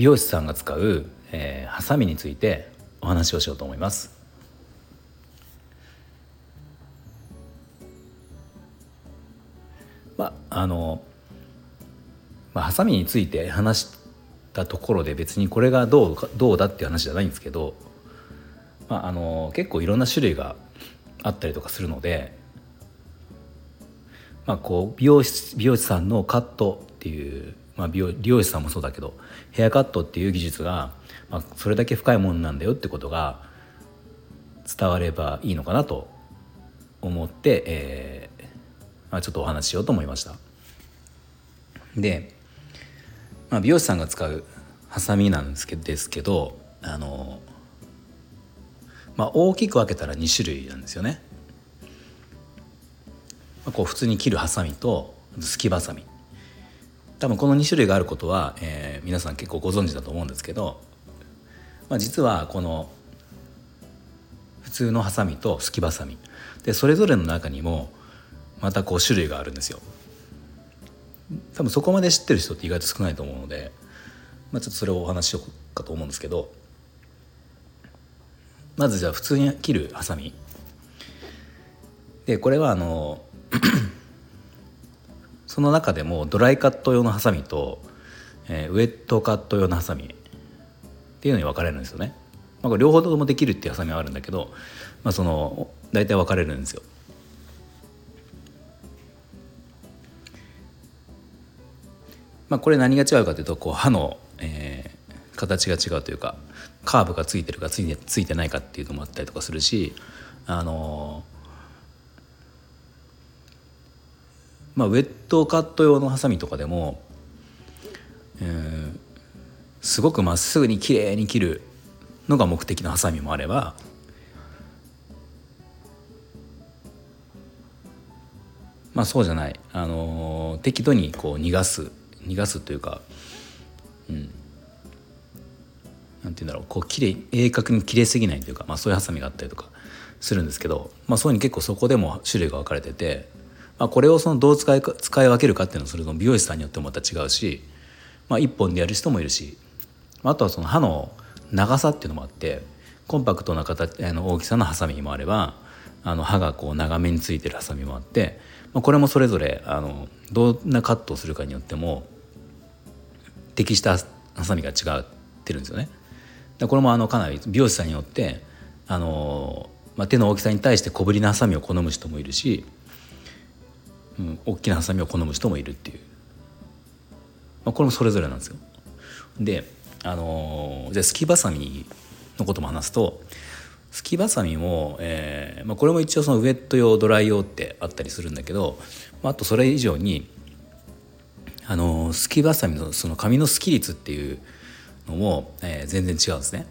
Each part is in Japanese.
美容師さんが使う、えー、ハサミについてお話をしようと思います。まああの、まあ、ハサミについて話したところで別にこれがどうどうだっていう話じゃないんですけど、まあ、あの結構いろんな種類があったりとかするので、まあ、こう美容師美容師さんのカットっていう、まあ、美容理容師さんもそうだけどヘアカットっていう技術が、まあ、それだけ深いものなんだよってことが伝わればいいのかなと思って、えまあ、ちょっとお話ししようと思いました。で、まあ、美容師さんが使うハサミなんですけですけどあの、まあ、大きく分けたら2種類なんですよね、まあ、こう普通に切るハサミとすきばさみ多分この2種類があることは、えー、皆さん結構ご存知だと思うんですけど、まあ、実はこの普通のハサミとすきばさみでそれぞれの中にもまたこう種類があるんですよ。多分そこまで知ってる人って意外と少ないと思うので、まあ、ちょっとそれをお話しようかと思うんですけどまずじゃあ普通に切るハサミ。でこれはあのその中でもドライカット用のハサミと、えー、ウェットカット用のハサミっていうのに分かれるんですよね。まあ、これ両方ともできるっていうハサミはあるんだけど、まあ、その大体分かれるんですよ。まあ、これ何が違うかというとこう刃の、えー、形が違うというかカーブがついてるかついてついてないかっていうのもあったりとかするしあのー、まあ、ウェットカット用のハサミとかでも、えー、すごくまっすぐに綺麗に切るのが目的のハサミもあればまあそうじゃない、あのー、適度にこう逃がす逃がすというかうん。なんて言うんだろう。こう綺麗鋭角に切れすぎないというか、まあ、そういうハサミがあったりとかするんですけど、まあ、そういうに結構そこでも種類が分かれてて、まあ、これをそのどう使い使い分けるかっていうのはそれの美容師さんによってもまた違うし、まあ、1本でやる人もいるしあとはその刃の長さっていうのもあってコンパクトな形あの大きさのハサミもあればあの刃がこう長めについてるハサミもあって、まあ、これもそれぞれあのどんなカットをするかによっても適したハサミが違ってるんですよね。これもあのかなり美容師さんによってあの、まあ、手の大きさに対して小ぶりなハサミを好む人もいるし、うん、大きなハサミを好む人もいるっていう、まあ、これもそれぞれなんですよ。であのじゃあすきばさみのことも話すとすきばさみも、えーまあ、これも一応そのウェット用ドライ用ってあったりするんだけど、まあ、あとそれ以上にあのすきばさみのその髪のスキ率っていうのも、えー、全然違うんですね。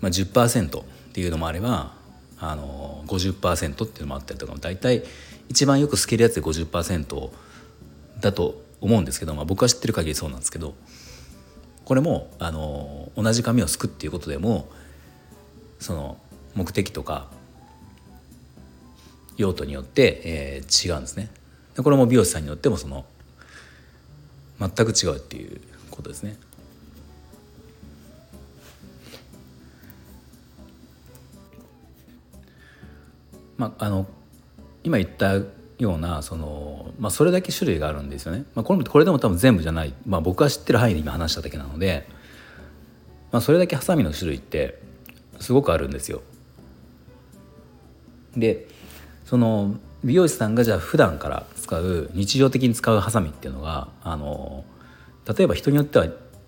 まあ、10%っていうのもあればあの50%っていうのもあったりとか大体一番よく透けるやつで50%だと思うんですけど、まあ、僕は知ってる限りそうなんですけどこれもあの同じ髪をすくっていうことでもその目的とか用途によって、えー、違うんですね。これも美容師さんによってもその全く違うっていうことですね。まあ、あの今言ったようなその、まあ、それだけ種類があるんですよね。まあ、これこれでも多分全部じゃない、まあ、僕が知ってる範囲で今話しただけなので、まあ、それだけハサミの種類ってすごくあるんですよ。でその美容師さんがじゃあ普段から使う日常的に使うハサミっていうのがあの例えば人によっては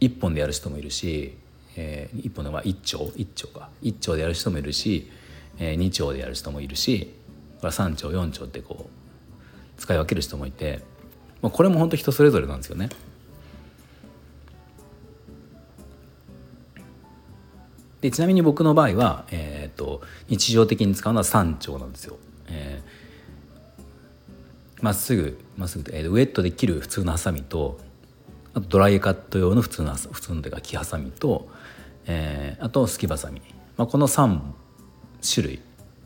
1本でやる人もいるし、えー、1本では1丁1丁か1丁でやる人もいるし、えー、2丁でやる人もいるし3丁4丁ってこう使い分ける人もいて、まあ、これも本当人それぞれなんですよね。でちなみに僕の場合は、えーと、日常的に使うのは3丁なんですよ。えー、まっすぐまっすぐ、えー、ウエットで切る普通のハサミとあとドライカット用の普通の普通のというか木ハサミと、えー、あとすきばさみ、まあ、この3種類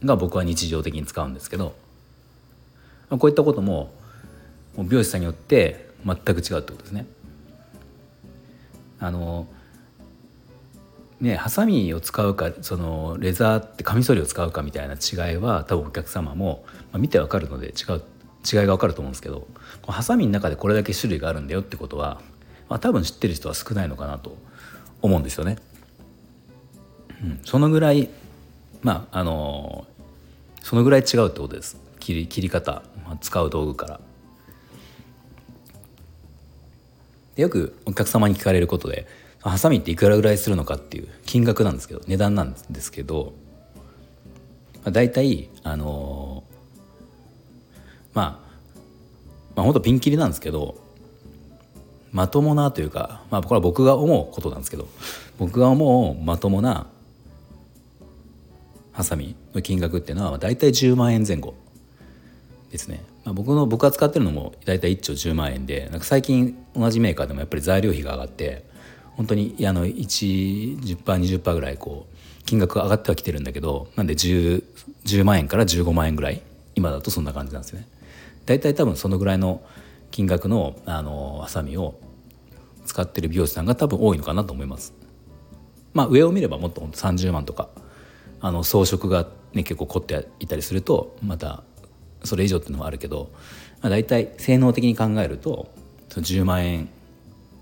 が僕は日常的に使うんですけど、こういったことも美容師さんによって全く違うってことですね。あのねハサミを使うかそのレザーってカミソリを使うかみたいな違いは多分お客様も、まあ、見てわかるので違う違いがわかると思うんですけどハサミの中でこれだけ種類があるんだよってことは、まあ、多分知ってる人は少ないのかなと思うんですよね。うん、そのぐらいまああのそのぐらい違うってことです切り切り方、まあ、使う道具から。でよくお客様に聞かれることでハサミっていくらぐらいするのかっていう金額なんですけど値段なんですけど、まあ、大体あのー、まあまあ本当ピンキリなんですけどまともなというかまあこれは僕が思うことなんですけど僕が思うまともなハサミの金額っていうのは大体10万円前後ですね、まあ、僕の僕が使ってるのも大体1丁10万円でなんか最近同じメーカーでもやっぱり材料費が上がって本当にあの 110%20% ぐらいこう金額が上がってはきてるんだけどなんで 10, 10万円から15万円ぐらい今だとそんな感じなんですよね。大体多分そのぐらいの金額のあのハサミを使ってる美容師さんが多分多いのかなと思います。まあ上を見ればもっと30万とかあの装飾が、ね、結構凝っていたりするとまたそれ以上っていうのもあるけど、まあ、大体性能的に考えると10万円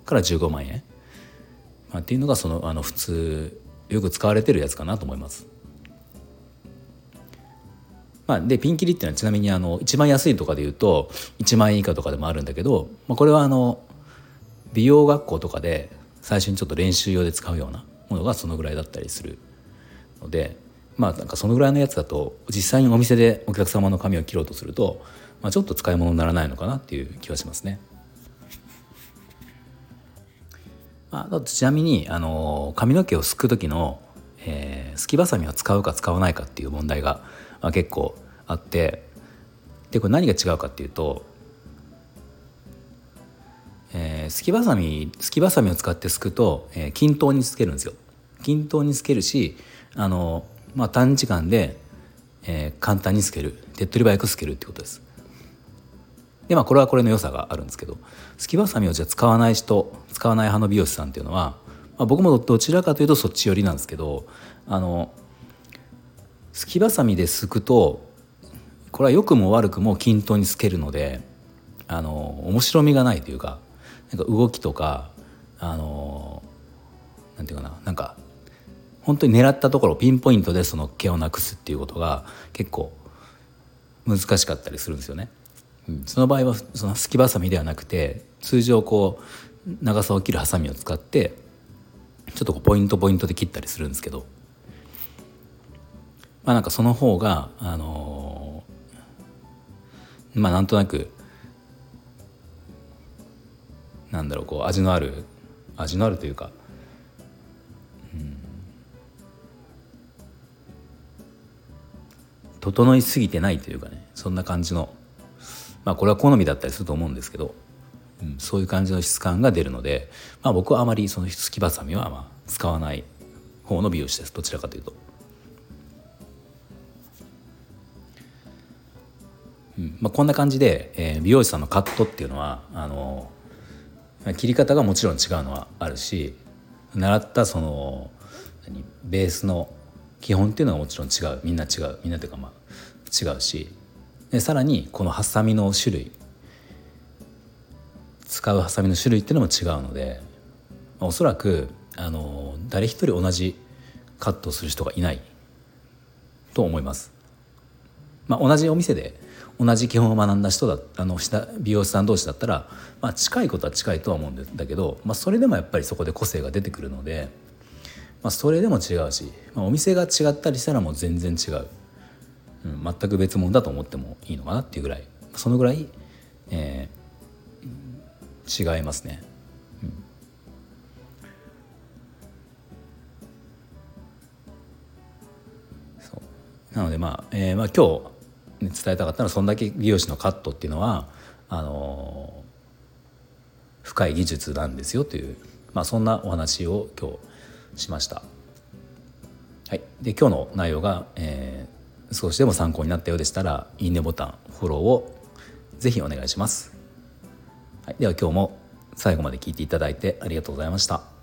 から15万円まあ、っていうのがそのあの普通よく使われてるやつかなと思います。まあ、でピンキリっていうのはちなみにあの一番安いとかで言うと1万円以下とかでもあるんだけど、まあ、これはあの美容学校とかで最初にちょっと練習用で使うようなものがそのぐらいだったりするのでまあなんかそのぐらいのやつだと実際にお店でお客様の髪を切ろうとすると、まあ、ちょっと使い物にならないのかなっていう気はしますね。あちなみにあの髪の毛をすく時の、えー、すきばさみを使うか使わないかっていう問題が、まあ、結構あってでこれ何が違うかっていうと、えー、すきばさみすきばさみを使ってすくと、えー、均等につけるんですよ。均等につけるしあの、まあ、短時間で、えー、簡単につける手っ取り早くつけるってことです。でまあこれはこれの良さがあるんですけどすきばさみをじゃあ使わない人使わない派の美容師さんっていうのは、まあ、僕もどちらかというとそっち寄りなんですけどあのすきばさみですくとこれは良くも悪くも均等につけるのであの面白みがないというかなんか動きとかあのなんていうかななんか本当に狙ったところピンポイントでその毛をなくすっていうことが結構難しかったりするんですよね。その場合はそのすきばさみではなくて通常こう長さを切るハサミを使ってちょっとこうポイントポイントで切ったりするんですけどまあなんかその方があのー、まあなんとなくなんだろうこう味のある味のあるというか、整いすぎてないというかねそんな感じの。まあこれは好みだったりすると思うんですけど、うん、そういう感じの質感が出るので、まあ、僕はあまりそのすきばさみはまあ使わない方の美容師です。どちらかというと。うんまあ、こんな感じで、えー、美容師さんのカットっていうのはあの切り方がもちろん違うのはあるし習ったそのベースの基本っていうのはもちろん違う。みんな違う。みんなというかまあ違うしでさらにこのハサミの種類使うハサミの種類っていうのも違うのでおそらくあの誰一人同じカットする人がいないと思います。まあ、同じお店で同じ基本を学んだ人だあの美容師さん同士だったら、まあ、近いことは近いとは思うんだけど、まあ、それでもやっぱりそこで個性が出てくるので、まあ、それでも違うし、まあ、お店が違ったりしたらもう全然違ううん、全く別物だと思ってもいいのかなっていうぐらいそのぐらい、えー、違いますね。なのでまあ、えー、まあ今日伝えたかったのはそんだけ美容師のカットっていうのはあの深い技術なんですよという、まあ、そんなお話を今日しました。はい、で今日の内容が、えー、少しでも参考になったようでしたらいいねボタンフォローをぜひお願いします。はい、では今日も最後まで聞いていただいてありがとうございました。